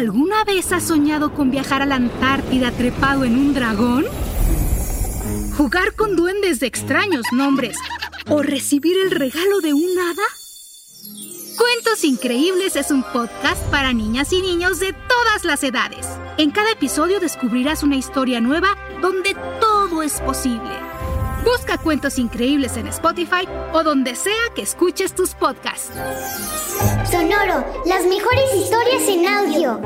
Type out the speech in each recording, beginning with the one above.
¿Alguna vez has soñado con viajar a la Antártida trepado en un dragón? ¿Jugar con duendes de extraños nombres? ¿O recibir el regalo de un hada? Cuentos Increíbles es un podcast para niñas y niños de todas las edades. En cada episodio descubrirás una historia nueva donde todo es posible. Busca Cuentos Increíbles en Spotify o donde sea que escuches tus podcasts. Sonoro, las mejores historias en audio.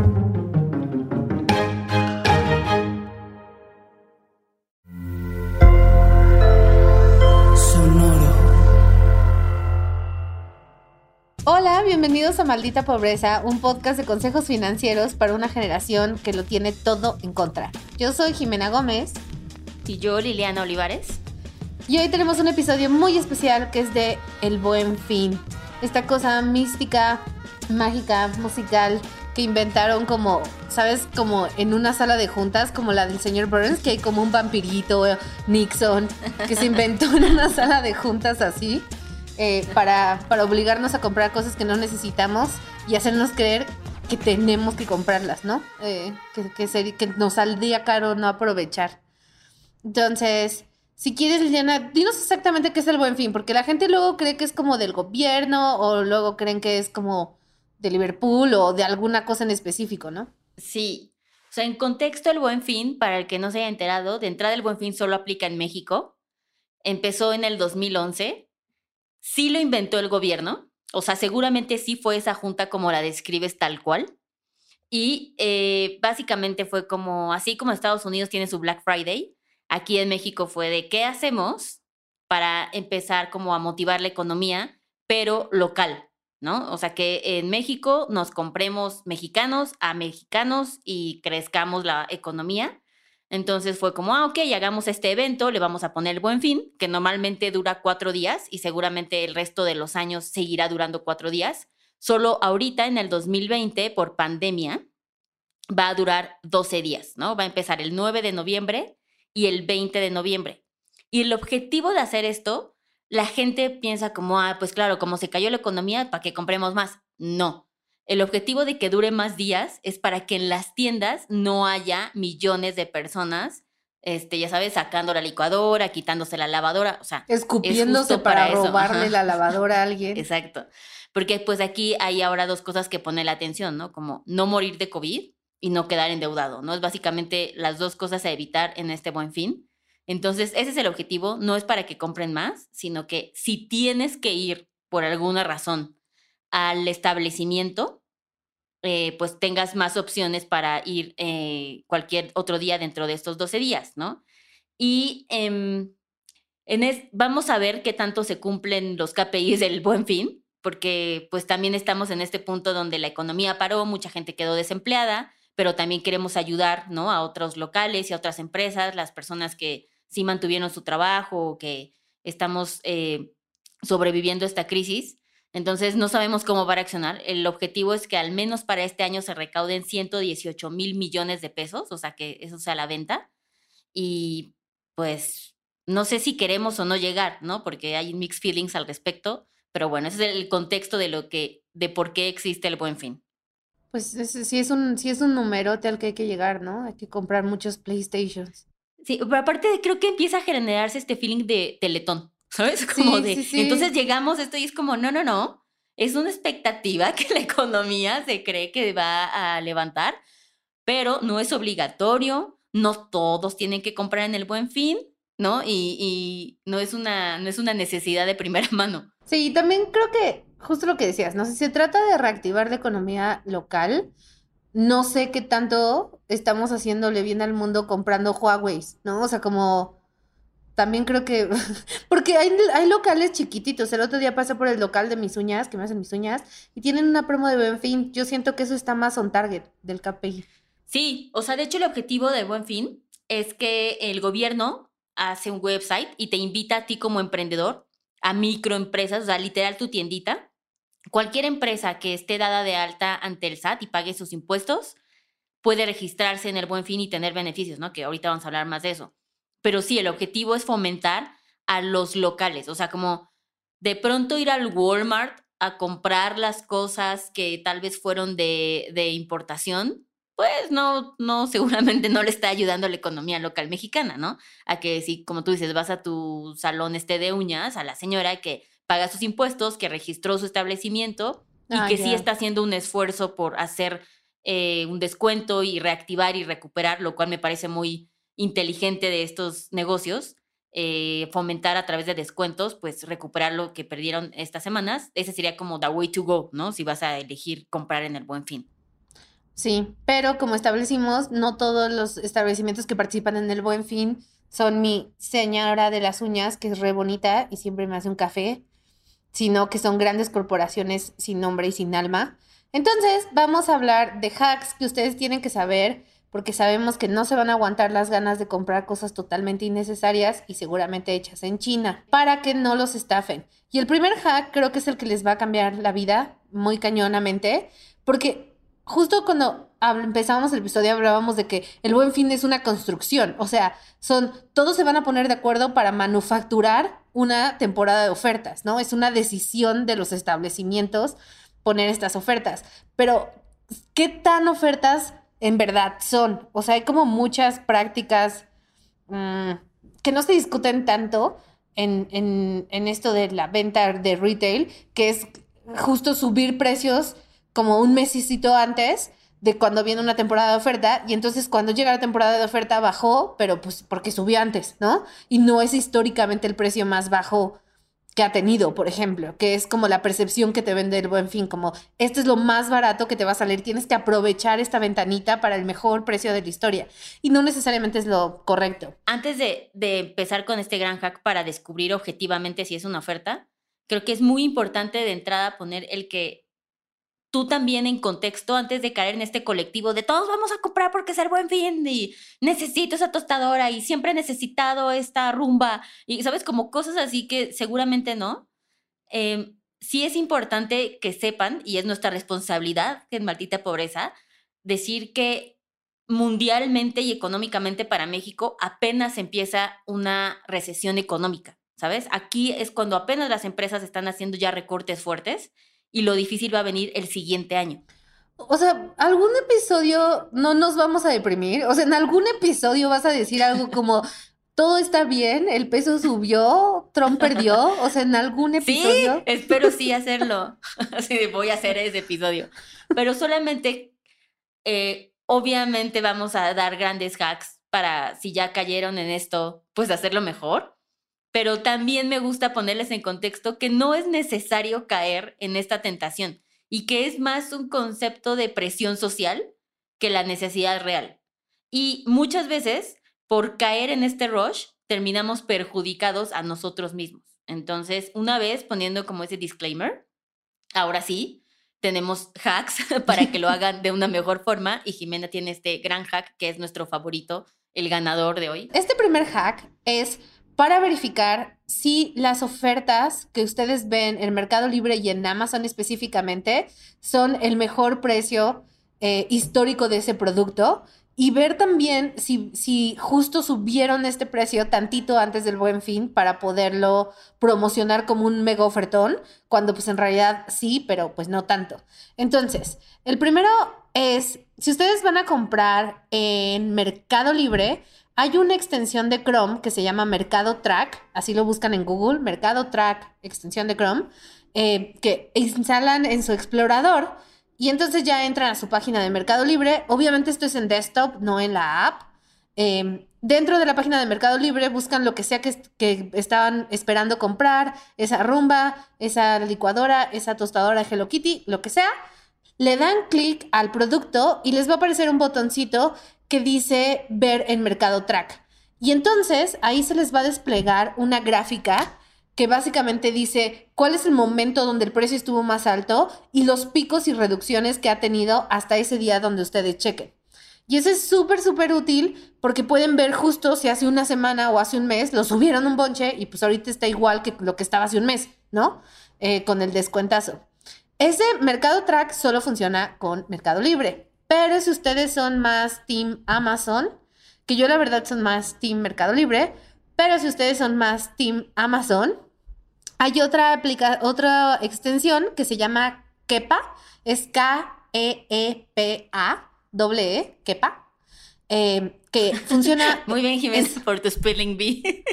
Sonoro. Hola, bienvenidos a Maldita Pobreza, un podcast de consejos financieros para una generación que lo tiene todo en contra. Yo soy Jimena Gómez Y yo, Liliana Olivares. Y hoy tenemos un episodio muy especial que es de El Buen Fin. Esta cosa mística, mágica, musical que inventaron como, ¿sabes? Como en una sala de juntas, como la del señor Burns, que hay como un vampirito, Nixon, que se inventó en una sala de juntas así, eh, para, para obligarnos a comprar cosas que no necesitamos y hacernos creer que tenemos que comprarlas, ¿no? Eh, que, que, que nos saldría caro no aprovechar. Entonces, si quieres, Liliana, dinos exactamente qué es el buen fin, porque la gente luego cree que es como del gobierno o luego creen que es como de Liverpool o de alguna cosa en específico, ¿no? Sí. O sea, en contexto, el buen fin, para el que no se haya enterado, de entrada el buen fin solo aplica en México. Empezó en el 2011. Sí lo inventó el gobierno. O sea, seguramente sí fue esa junta como la describes tal cual. Y eh, básicamente fue como, así como Estados Unidos tiene su Black Friday, aquí en México fue de qué hacemos para empezar como a motivar la economía, pero local, ¿no? O sea, que en México nos compremos mexicanos a mexicanos y crezcamos la economía. Entonces fue como, ah, ok, hagamos este evento, le vamos a poner el buen fin, que normalmente dura cuatro días y seguramente el resto de los años seguirá durando cuatro días. Solo ahorita, en el 2020, por pandemia, va a durar 12 días, ¿no? Va a empezar el 9 de noviembre y el 20 de noviembre. Y el objetivo de hacer esto, la gente piensa como, ah, pues claro, como se cayó la economía, ¿para que compremos más? No. El objetivo de que dure más días es para que en las tiendas no haya millones de personas, este, ya sabes, sacando la licuadora, quitándose la lavadora, o sea, Escupiéndose para, para robarle ajá. la lavadora a alguien. Exacto. Porque pues aquí hay ahora dos cosas que pone la atención, ¿no? Como no morir de COVID y no quedar endeudado, ¿no? Es básicamente las dos cosas a evitar en este buen fin. Entonces, ese es el objetivo, no es para que compren más, sino que si tienes que ir por alguna razón al establecimiento, eh, pues tengas más opciones para ir eh, cualquier otro día dentro de estos 12 días, ¿no? Y em, en es- vamos a ver qué tanto se cumplen los KPIs del buen fin, porque pues también estamos en este punto donde la economía paró, mucha gente quedó desempleada, pero también queremos ayudar, ¿no? A otros locales y a otras empresas, las personas que sí mantuvieron su trabajo que estamos eh, sobreviviendo esta crisis. Entonces no sabemos cómo va a reaccionar. El objetivo es que al menos para este año se recauden 118 mil millones de pesos, o sea que eso sea la venta. Y pues no sé si queremos o no llegar, ¿no? Porque hay mixed feelings al respecto. Pero bueno, ese es el contexto de lo que, de por qué existe el buen fin. Pues es- sí es un, sí es un numerote al que hay que llegar, ¿no? Hay que comprar muchos PlayStations. Sí, pero aparte creo que empieza a generarse este feeling de teletón, ¿sabes? Como Sí, de, sí, sí. entonces llegamos esto y es como, no, no, no, es una expectativa que la economía se cree que va a levantar, pero no es obligatorio, no todos tienen que comprar en el buen fin, ¿no? Y, y no, es una, no es una necesidad de primera mano. Sí, y también creo que, justo lo que decías, ¿no? Si se trata de reactivar la economía local, no sé qué tanto estamos haciéndole bien al mundo comprando Huawei, ¿no? O sea, como también creo que, porque hay, hay locales chiquititos. El otro día pasé por el local de mis uñas, que me hacen mis uñas, y tienen una promo de buen fin. Yo siento que eso está más on target del KPI. Sí, o sea, de hecho el objetivo del Buen Fin es que el gobierno hace un website y te invita a ti como emprendedor a microempresas, o sea, literal tu tiendita. Cualquier empresa que esté dada de alta ante el SAT y pague sus impuestos puede registrarse en el Buen Fin y tener beneficios, ¿no? Que ahorita vamos a hablar más de eso. Pero sí, el objetivo es fomentar a los locales, o sea, como de pronto ir al Walmart a comprar las cosas que tal vez fueron de, importación, pues no, no, seguramente no le está ayudando a la economía local mexicana, ¿no? A que si, como tú dices, vas a tu salón este de uñas, a la señora que paga sus impuestos, que registró su establecimiento y Ah, que sí está haciendo un esfuerzo por hacer eh, un descuento y reactivar y recuperar, lo cual me parece muy inteligente de estos negocios, eh, fomentar a través de descuentos, pues recuperar lo que perdieron estas semanas. Ese sería como the way to go, ¿no? Si vas a elegir comprar en el buen fin. Sí, pero como establecimos, no todos los establecimientos que participan en el Buen Fin son mi señora de las uñas, que es re bonita y siempre me hace un café, sino que son grandes corporaciones sin nombre y sin alma. Entonces, vamos a hablar de hacks que ustedes tienen que saber, porque sabemos que no se van a aguantar las ganas de comprar cosas totalmente innecesarias y seguramente hechas en China, para que no los estafen. Y el primer hack creo que es el que les va a cambiar la vida muy cañonamente, porque justo cuando empezamos el episodio hablábamos de que el buen fin es una construcción, o sea, son todos se van a poner de acuerdo para manufacturar una temporada de ofertas, ¿no? Es una decisión de los establecimientos poner estas ofertas, pero ¿qué tan ofertas en verdad son? O sea, hay como muchas prácticas mm, que no se discuten tanto en, en, en esto de la venta de retail, que es justo subir precios como un mesecito antes de cuando viene una temporada de oferta y entonces cuando llega la temporada de oferta bajó, pero pues porque subió antes, ¿no? Y no es históricamente el precio más bajo que ha tenido, por ejemplo, que es como la percepción que te vende el buen fin, como este es lo más barato que te va a salir, tienes que aprovechar esta ventanita para el mejor precio de la historia. Y no necesariamente es lo correcto. Antes de, de empezar con este gran hack para descubrir objetivamente si es una oferta, creo que es muy importante de entrada poner el que tú también en contexto, antes de caer en este colectivo de todos vamos a comprar porque es el buen fin y necesito esa tostadora y siempre he necesitado esta rumba y, ¿sabes? Como cosas así que seguramente no. Eh, sí es importante que sepan, y es nuestra responsabilidad en Maldita Pobreza, decir que mundialmente y económicamente para México apenas empieza una recesión económica, ¿sabes? Aquí es cuando apenas las empresas están haciendo ya recortes fuertes y lo difícil va a venir el siguiente año. O sea, algún episodio no nos vamos a deprimir. O sea, en algún episodio vas a decir algo como todo está bien, el peso subió, Trump perdió. O sea, en algún Sí, episodio. espero sí hacerlo. De voy a hacer ese episodio. Pero solamente, eh, obviamente vamos a dar grandes hacks para si ya cayeron en esto, pues hacerlo mejor. Pero también me gusta ponerles en contexto que no es necesario caer en esta tentación y que es más un concepto de presión social que la necesidad real. Y muchas veces, por caer en este rush, terminamos perjudicados a nosotros mismos. Entonces, una vez poniendo como ese disclaimer, ahora sí, tenemos hacks para que lo hagan de una mejor forma y Jimena tiene este gran hack que es nuestro favorito, el ganador de hoy. Este primer hack es para verificar si las ofertas que ustedes ven en Mercado Libre y en Amazon específicamente son el mejor precio eh, histórico de ese producto y ver también si, si justo subieron este precio tantito antes del buen fin para poderlo promocionar como un mega ofertón, cuando pues en realidad sí, pero pues no tanto. Entonces, el primero es, si ustedes van a comprar en Mercado Libre, hay una extensión de Chrome que se llama Mercado Track, así lo buscan en Google, Mercado Track, extensión de Chrome, eh, que instalan en su explorador y entonces ya entran a su página de Mercado Libre. Obviamente esto es en desktop, no en la app. Eh, dentro de la página de Mercado Libre buscan lo que sea que, que estaban esperando comprar, esa rumba, esa licuadora, esa tostadora Hello Kitty, lo que sea. Le dan clic al producto y les va a aparecer un botoncito que dice ver en Mercado Track. Y entonces ahí se les va a desplegar una gráfica que básicamente dice cuál es el momento donde el precio estuvo más alto y los picos y reducciones que ha tenido hasta ese día donde ustedes chequen. Y eso es súper, súper útil porque pueden ver justo si hace una semana o hace un mes lo subieron un bonche y pues ahorita está igual que lo que estaba hace un mes, ¿no? Eh, con el descuentazo. Ese Mercado Track solo funciona con Mercado Libre, pero si ustedes son más Team Amazon, que yo la verdad son más Team Mercado Libre, pero si ustedes son más Team Amazon, Hay otra, aplica otra extensión que se llama Kepa, es K-E-E-P-A, doble E, Kepa, eh, que funciona... Muy bien, Jiménez, por tu spelling bee.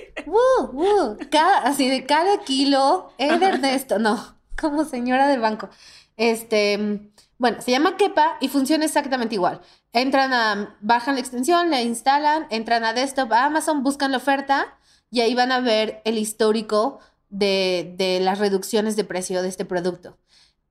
Así de cada kilo, E de Ernesto, no, como señora del banco. Este, bueno, se llama Kepa y funciona exactamente igual. Entran a, bajan la extensión, la instalan, entran a desktop, a Amazon, buscan la oferta y ahí van a ver el histórico de, de las reducciones de precio de este producto.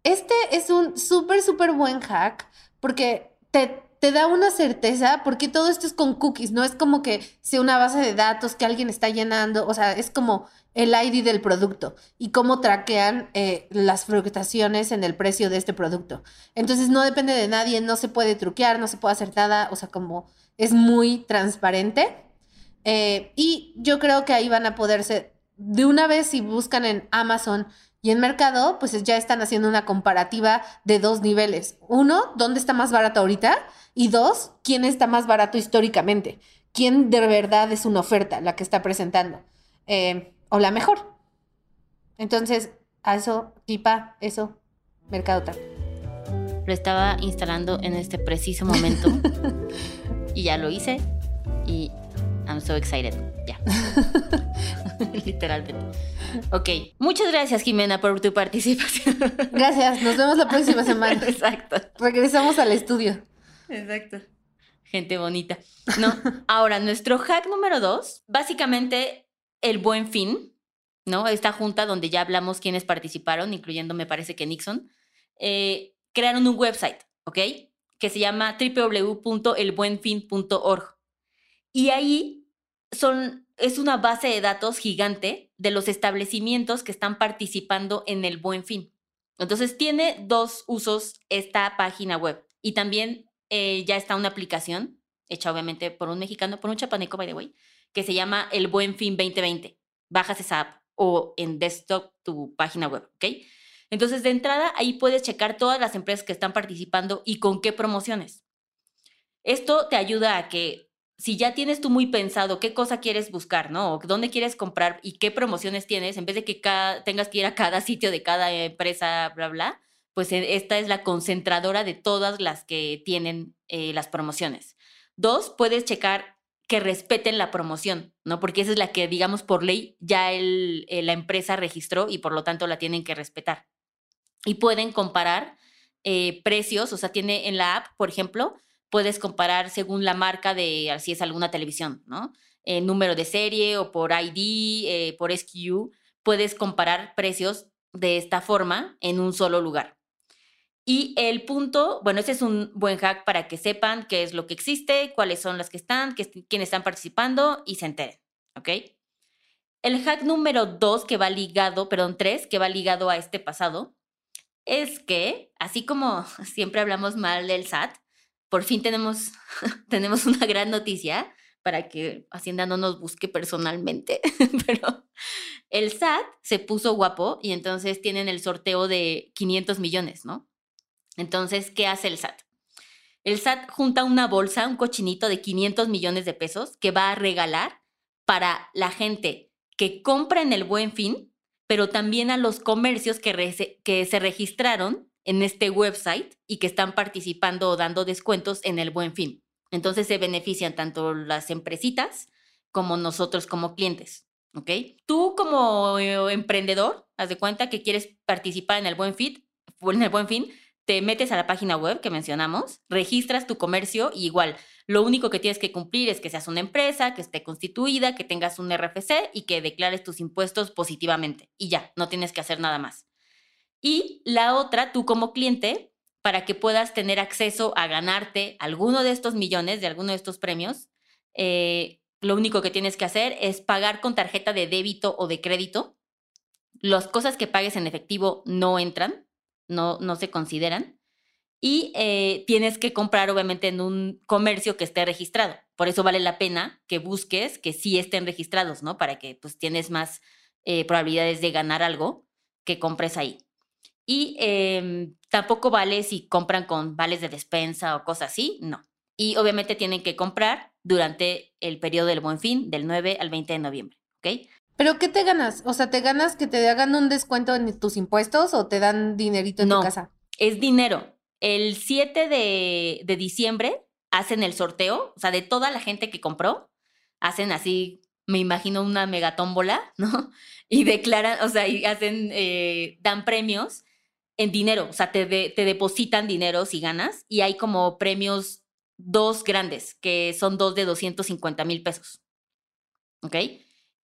Este es un súper, súper buen hack porque te, te da una certeza, porque todo esto es con cookies, no es como que sea una base de datos que alguien está llenando, o sea, es como el ID del producto y cómo traquean eh, las fluctuaciones en el precio de este producto. Entonces no depende de nadie, no se puede truquear, no se puede hacer nada, o sea, como es muy transparente. Eh, y yo creo que ahí van a poderse, de una vez si buscan en Amazon y en Mercado, pues ya están haciendo una comparativa de dos niveles. Uno, ¿dónde está más barato ahorita? Y dos, ¿quién está más barato históricamente? ¿Quién de verdad es una oferta la que está presentando? Eh, o la mejor. Entonces, a eso, tipa, eso, Mercado Tal. Lo estaba instalando en este preciso momento y ya lo hice y I'm so excited. Ya. Literalmente. Ok. Muchas gracias, Jimena, por tu participación. Gracias. Nos vemos la próxima semana. Exacto. Regresamos al estudio. Exacto. Gente bonita. No. Ahora, nuestro hack número dos, básicamente el buen fin, ¿no? Esta junta donde ya hablamos quiénes participaron, incluyendo, me parece que Nixon, eh, crearon un website, ¿ok? Que se llama www.elbuenfin.org. Y ahí son, es una base de datos gigante de los establecimientos que están participando en el buen fin. Entonces tiene dos usos esta página web y también eh, ya está una aplicación hecha obviamente por un mexicano, por un chapaneco, by the way, que se llama El Buen Fin 2020. Bajas esa app o en desktop tu página web, ¿ok? Entonces, de entrada, ahí puedes checar todas las empresas que están participando y con qué promociones. Esto te ayuda a que si ya tienes tú muy pensado qué cosa quieres buscar, ¿no? O dónde quieres comprar y qué promociones tienes, en vez de que cada, tengas que ir a cada sitio de cada empresa, bla, bla, pues eh, esta es la concentradora de todas las que tienen eh, las promociones. Dos, puedes checar que respeten la promoción, ¿no? Porque esa es la que, digamos, por ley ya eh, la empresa registró y por lo tanto la tienen que respetar. Y pueden comparar precios, o sea, tiene en la app, por ejemplo, puedes comparar según la marca de si es alguna televisión, ¿no? El número de serie o por ID, eh, por SKU, puedes comparar precios de esta forma en un solo lugar. Y el punto, bueno, ese es un buen hack para que sepan qué es lo que existe, cuáles son las que están, quiénes están participando y se enteren, ¿ok? El hack número dos que va ligado, perdón, tres, que va ligado a este pasado, es que, así como siempre hablamos mal del SAT, por fin tenemos, tenemos una gran noticia para que Hacienda no nos busque personalmente, pero el SAT se puso guapo y entonces tienen el sorteo de 500 millones, ¿no? Entonces, ¿qué hace el SAT? El SAT junta una bolsa, un cochinito de 500 millones de pesos que va a regalar para la gente que compra en el buen fin, pero también a los comercios que, que se registraron en este website y que están participando o dando descuentos en el buen fin. Entonces se benefician tanto las empresitas como nosotros como clientes. ¿Ok? Tú como eh, emprendedor, haz de cuenta que quieres participar en el buen fit, en el buen fin, te metes a la página web que mencionamos, registras tu comercio y igual, lo único que tienes que cumplir es que seas una empresa, que esté constituida, que tengas un RFC y que declares tus impuestos positivamente. Y ya, no tienes que hacer nada más. Y la otra, tú como cliente, para que puedas tener acceso a ganarte alguno de estos millones, de alguno de estos premios, eh, lo único que tienes que hacer es pagar con tarjeta de débito o de crédito. Las cosas que pagues en efectivo no entran, no, no se consideran. Y eh, tienes que comprar, obviamente, en un comercio que esté registrado. Por eso vale la pena que busques que sí estén registrados, ¿no? Para que pues tienes más eh, probabilidades de ganar algo que compres ahí. Y em, tampoco vale si compran con vales de despensa o cosas así, no. Y obviamente tienen que comprar durante el periodo del buen fin, del 9 al 20 de noviembre, ¿ok? ¿Pero qué te ganas? O sea, ¿te ganas que te hagan un descuento en tus impuestos o te dan dinerito en No. tu casa? Es dinero. El 7 de, de diciembre hacen el sorteo, o sea, de toda la gente que compró, hacen así, me imagino una megatómbola, ¿no? Y declaran, o sea, y hacen, eh, dan premios en dinero, o sea, te, de- te depositan dinero si ganas y hay como premios dos grandes, que son dos de 250 mil pesos. ¿Ok?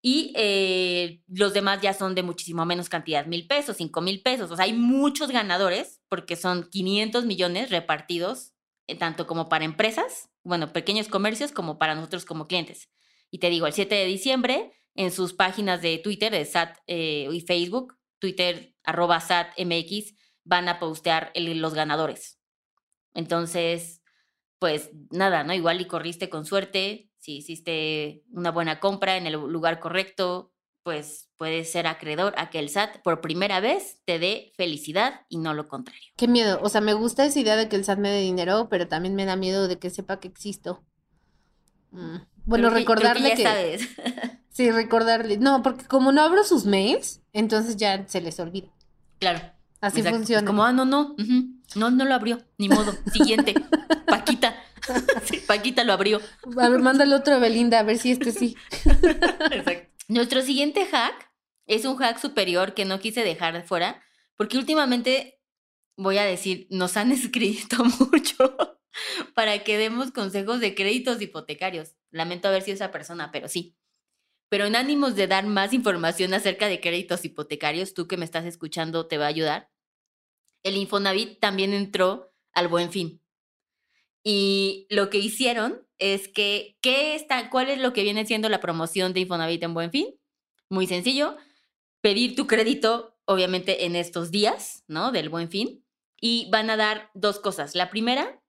Y eh, los demás ya son de muchísimo menos cantidad, mil pesos, cinco mil pesos. O sea, hay muchos ganadores porque son 500 millones repartidos, eh, tanto como para empresas, bueno, pequeños comercios, como para nosotros como clientes. Y te digo, el 7 de diciembre, en sus páginas de Twitter, de SAT eh, y Facebook, Twitter, arroba SAT MX, van a postear el- los ganadores. Entonces, pues nada, ¿no? Igual y corriste con suerte, si hiciste una buena compra en el lugar correcto, pues puedes ser acreedor a que el SAT por primera vez te dé felicidad y no lo contrario. Qué miedo. O sea, me gusta esa idea de que el SAT me dé dinero, pero también me da miedo de que sepa que existo. Mm. Bueno, Creo que- creo recordarle ya que, sabes. Sí, recordarle. No, porque como no abro sus mails, entonces ya se les olvida. claro. Así funciona. Como, ah, no, no, no, no lo abrió, ni modo. Siguiente, Paquita. Sí, Paquita lo abrió. A ver, mándale otro a Belinda, a ver si este sí. Exacto. Nuestro siguiente hack es un hack superior que no quise dejar de fuera, porque últimamente, voy a decir, nos han escrito mucho para que demos consejos de créditos hipotecarios. Lamento haber sido esa persona, pero sí. Pero en ánimos de dar más información acerca de créditos hipotecarios, tú que me estás escuchando te va a ayudar. El Infonavit también entró al Buen Fin. Y lo que hicieron es que, ¿qué está, ¿cuál es lo que viene siendo la promoción de Infonavit en Buen Fin? Muy sencillo, pedir tu crédito, obviamente, en estos días, ¿no? Del Buen Fin. Y van a dar dos cosas. La primera,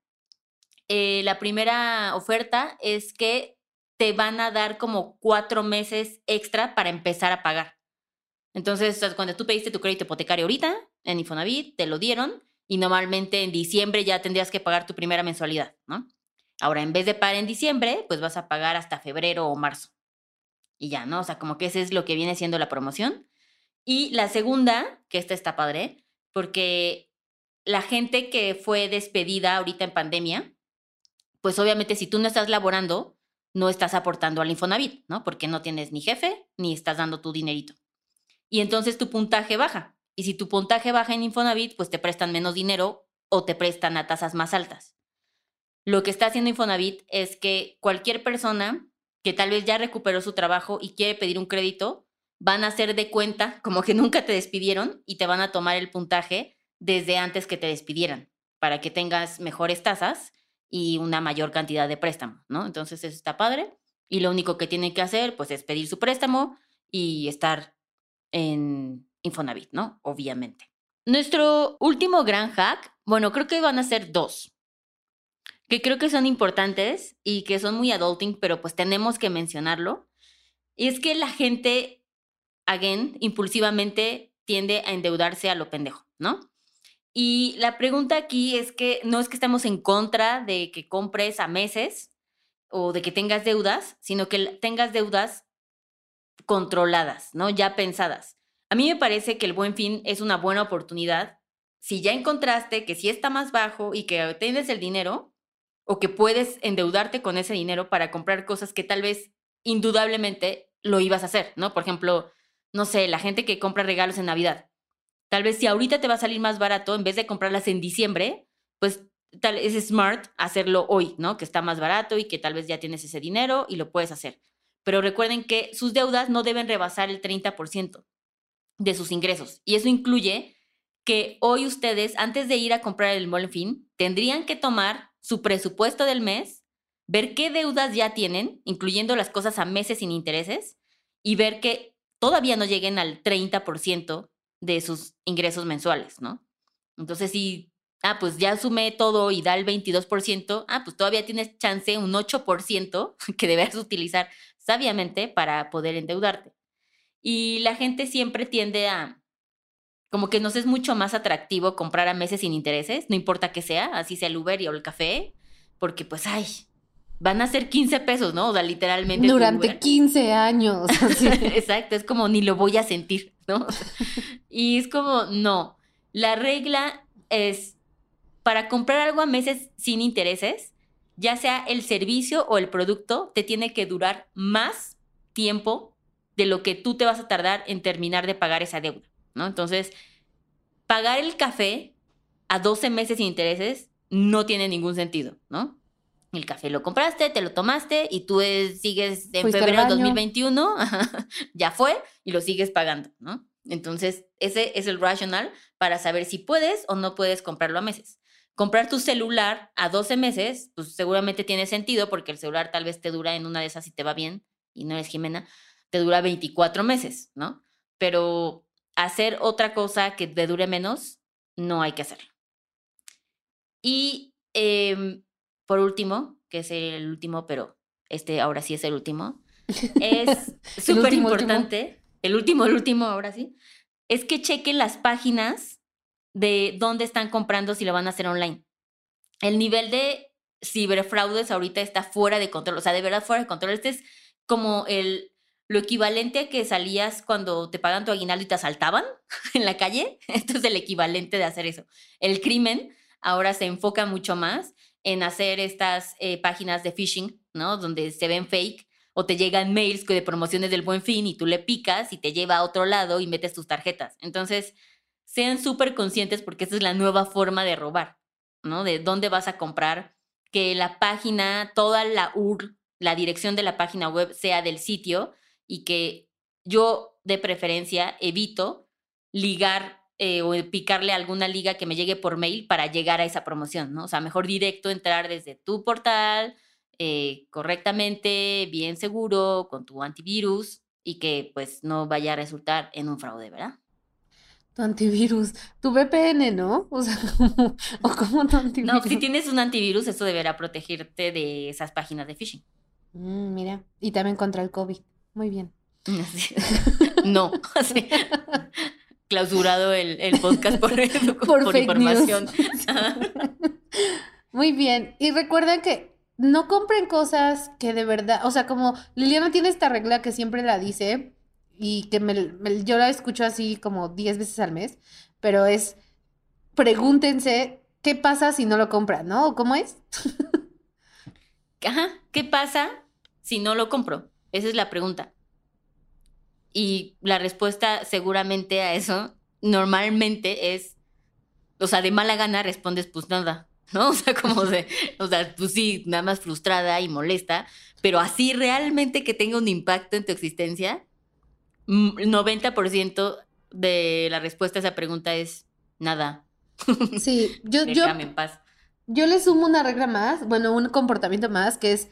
eh, la primera oferta es que te van a dar como cuatro meses extra para empezar a pagar. Entonces, cuando tú pediste tu crédito hipotecario ahorita en Infonavit, te lo dieron y normalmente en diciembre ya tendrías que pagar tu primera mensualidad, ¿no? Ahora, en vez de pagar en diciembre, pues vas a pagar hasta febrero o marzo. Y ya, ¿no? O sea, como que ese es lo que viene siendo la promoción. Y la segunda, que esta está padre, porque la gente que fue despedida ahorita en pandemia, pues obviamente si tú no estás laborando, no estás aportando al Infonavit, ¿no? Porque no tienes ni jefe ni estás dando tu dinerito. Y entonces tu puntaje baja. Y si tu puntaje baja en Infonavit, pues te prestan menos dinero o te prestan a tasas más altas. Lo que está haciendo Infonavit es que cualquier persona que tal vez ya recuperó su trabajo y quiere pedir un crédito, van a hacer de cuenta como que nunca te despidieron y te van a tomar el puntaje desde antes que te despidieran para que tengas mejores tasas y una mayor cantidad de préstamo, ¿no? Entonces eso está padre y lo único que tienen que hacer pues es pedir su préstamo y estar en Infonavit, ¿no? Obviamente. Nuestro último gran hack, bueno, creo que van a ser dos, que creo que son importantes y que son muy adulting, pero pues tenemos que mencionarlo. Y es que la gente, again, impulsivamente tiende a endeudarse a lo pendejo, ¿no? Y la pregunta aquí es que no es que estemos en contra de que compres a meses o de que tengas deudas, sino que tengas deudas controladas, ¿no? Ya pensadas. A mí me parece que el buen fin es una buena oportunidad. Si ya encontraste que sí está más bajo y que tienes el dinero, o que puedes endeudarte con ese dinero para comprar cosas que tal vez indudablemente lo ibas a hacer, ¿no? Por ejemplo, no sé, la gente que compra regalos en Navidad. Tal vez si ahorita te va a salir más barato, en vez de comprarlas en diciembre, pues tal es smart hacerlo hoy, ¿no? Que está más barato y que tal vez ya tienes ese dinero y lo puedes hacer. Pero recuerden que sus deudas no deben rebasar el 30% de sus ingresos. Y eso incluye que hoy ustedes, antes de ir a comprar el Buen Fin, tendrían que tomar su presupuesto del mes, ver qué deudas ya tienen, incluyendo las cosas a meses sin intereses, y ver que todavía no lleguen al 30% de sus ingresos mensuales, ¿no? Entonces, si, ah, pues ya sumé todo y da el 22%, ah, pues todavía tienes chance, un 8% que debes utilizar sabiamente para poder endeudarte. Y la gente siempre tiende a, como que nos es mucho más atractivo comprar a meses sin intereses, no importa que sea, así sea el Uber y o el café, porque pues, ay, van a ser 15 pesos, ¿no? O sea, literalmente. Durante 15 años. Exacto, es como ni lo voy a sentir, ¿no? y es como, no, la regla es para comprar algo a meses sin intereses, ya sea el servicio o el producto, te tiene que durar más tiempo de lo que tú te vas a tardar en terminar de pagar esa deuda, ¿no? Entonces, pagar el café a 12 meses sin intereses no tiene ningún sentido, ¿no? El café lo compraste, te lo tomaste y tú sigues en febrero de 2021, ya fue y lo sigues pagando, ¿no? Entonces, ese es el racional para saber si puedes o no puedes comprarlo a meses. Comprar tu celular a 12 meses, pues seguramente tiene sentido porque el celular tal vez te dura en una de esas si te va bien y no eres Jimena, te dura 24 meses, ¿no? Pero hacer otra cosa que te dure menos, no hay que hacerlo. Y em, por último, que es el último, pero este ahora sí es el último, es súper importante, el último, el último, ahora sí, es que chequen las páginas de dónde están comprando si lo van a hacer online. El nivel de ciberfraudes ahorita está fuera de control, o sea, de verdad fuera de control. Este es como el, lo equivalente a que salías cuando te pagan tu aguinaldo y te asaltaban en la calle. Esto es el equivalente de hacer eso. El crimen ahora se enfoca mucho más en hacer estas eh, páginas de phishing, ¿no? Donde se ven fake o te llegan mails de promociones del buen fin y tú le picas y te lleva a otro lado y metes tus tarjetas. Entonces, sean súper conscientes porque esa es la nueva forma de robar, ¿no? De dónde vas a comprar, que la página, toda la URL, la dirección de la página web sea del sitio y que yo de preferencia evito ligar eh, o picarle alguna liga que me llegue por mail para llegar a esa promoción, ¿no? O sea, mejor directo entrar desde tu portal eh, correctamente, bien seguro, con tu antivirus y que pues no vaya a resultar en un fraude, ¿verdad? Tu antivirus, tu VPN, ¿no? O sea, ¿o cómo tu antivirus? No, si tienes un antivirus, eso deberá protegerte de esas páginas de phishing. Mm, mira, y también contra el COVID. Muy bien. no, así clausurado el, podcast por, por, información. Muy bien. Y recuerden que no compren cosas que de verdad, o sea, como Liliana tiene esta regla que siempre la dice y que me, yo la escucho así como 10 veces al mes, pero es pregúntense qué pasa si no lo compran, ¿no? ¿Cómo es? Ajá, ¿qué pasa si no lo compro? Esa es la pregunta. Y la respuesta seguramente a eso normalmente es, o sea, de mala gana respondes pues nada, ¿no? O sea, como de, o sea, pues sí, nada más frustrada y molesta, pero así realmente que tenga un impacto en tu existencia, 90% de la respuesta a esa pregunta es nada. Sí, yo, yo, en paz. yo le sumo una regla más, bueno, un comportamiento más, que es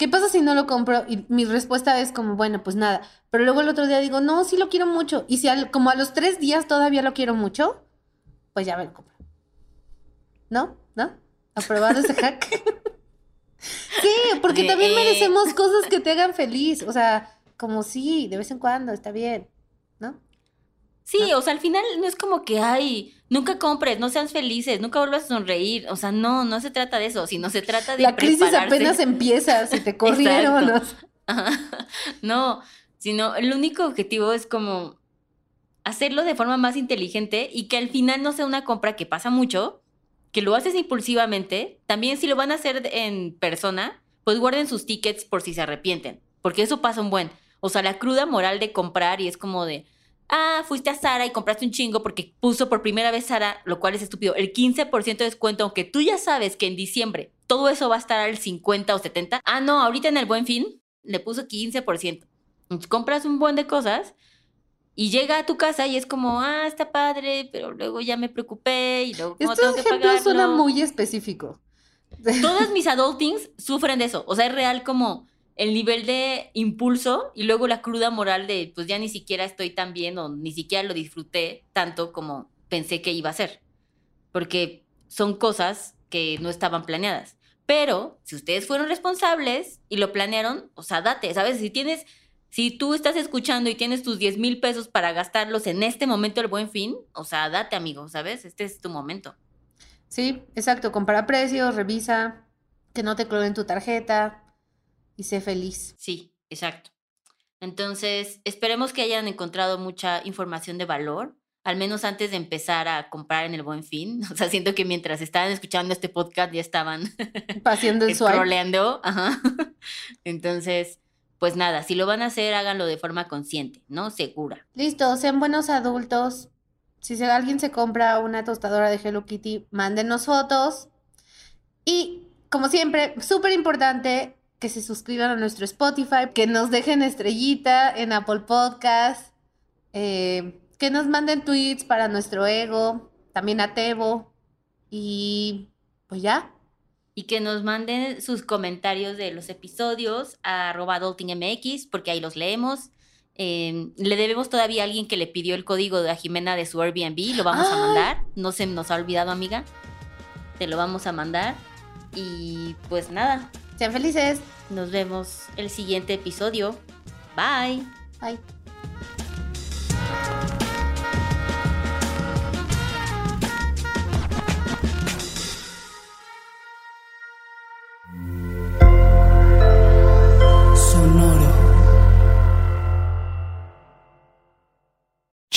¿Qué pasa si no lo compro? Y mi respuesta es como, bueno, pues nada. Pero luego el otro día digo, no, sí lo quiero mucho. Y si como a los tres días todavía lo quiero mucho, pues ya me lo compro. ¿No? ¿No? ¿Aprobado ese hack? sí, porque también merecemos cosas que te hagan feliz. O sea, como sí, de vez en cuando, está bien. ¿No? Sí, o sea, al final no es como que, ay, nunca compres, no seas felices, nunca vuelvas a sonreír. O sea, no, no se trata de eso, sino se trata de. La crisis apenas empieza, si te corrieron. no, sino el único objetivo es como hacerlo de forma más inteligente y que al final no sea una compra que pasa mucho, que lo haces impulsivamente. También si lo van a hacer en persona, pues guarden sus tickets por si se arrepienten, porque eso pasa un buen. O sea, la cruda moral de comprar y es como de, ah, fuiste a Sara y compraste un chingo porque puso por primera vez Sara, lo cual es estúpido, el 15% de descuento, aunque tú ya sabes que en diciembre todo eso va a estar al 50 o 70. Ah, no, ahorita en el buen fin le puso 15%. compras un buen de cosas y llega a tu casa y es como, ah, está padre, pero luego ya me preocupé y luego no tengo que pagarlo. suena muy específico. Todas mis adultings sufren de eso. O sea, es real como el nivel de impulso y luego la cruda moral de, pues ya ni siquiera estoy tan bien o ni siquiera lo disfruté tanto como pensé que iba a ser. Porque son cosas que no estaban planeadas. Pero si ustedes fueron responsables y lo planearon, o sea, date, ¿sabes? Si tienes, si tú estás escuchando y tienes tus 10 mil pesos para gastarlos en este momento del buen fin, o sea, date, amigo, ¿sabes? Este es tu momento. Sí, exacto. Compara precios, revisa, que no te clonen tu tarjeta, y sé feliz. Sí, exacto. Entonces, esperemos que hayan encontrado mucha información de valor, al menos antes de empezar a comprar en el Buen Fin. O sea, siento que mientras estaban escuchando este podcast ya estaban Haciendo el swipe. scrolleando. Ajá. Entonces, pues nada, si lo van a hacer, háganlo de forma consciente, ¿no? Segura. Listo, sean buenos adultos. Si se- alguien se compra una tostadora de Hello Kitty, mándenos fotos. Y como siempre, súper importante que se suscriban a nuestro Spotify, que nos dejen estrellita en Apple Podcast, eh, que nos manden tweets para nuestro ego, también a Tebo. Y pues ya. Y que nos manden sus comentarios de los episodios a arroba adultingmx, porque ahí los leemos. Eh, le debemos todavía a alguien que le pidió el código de a Jimena de su Airbnb, lo vamos a mandar. No se nos ha olvidado, amiga. Te lo vamos a mandar. Y pues nada, Sean felices. nos vemos el siguiente episodio. Bye. Bye.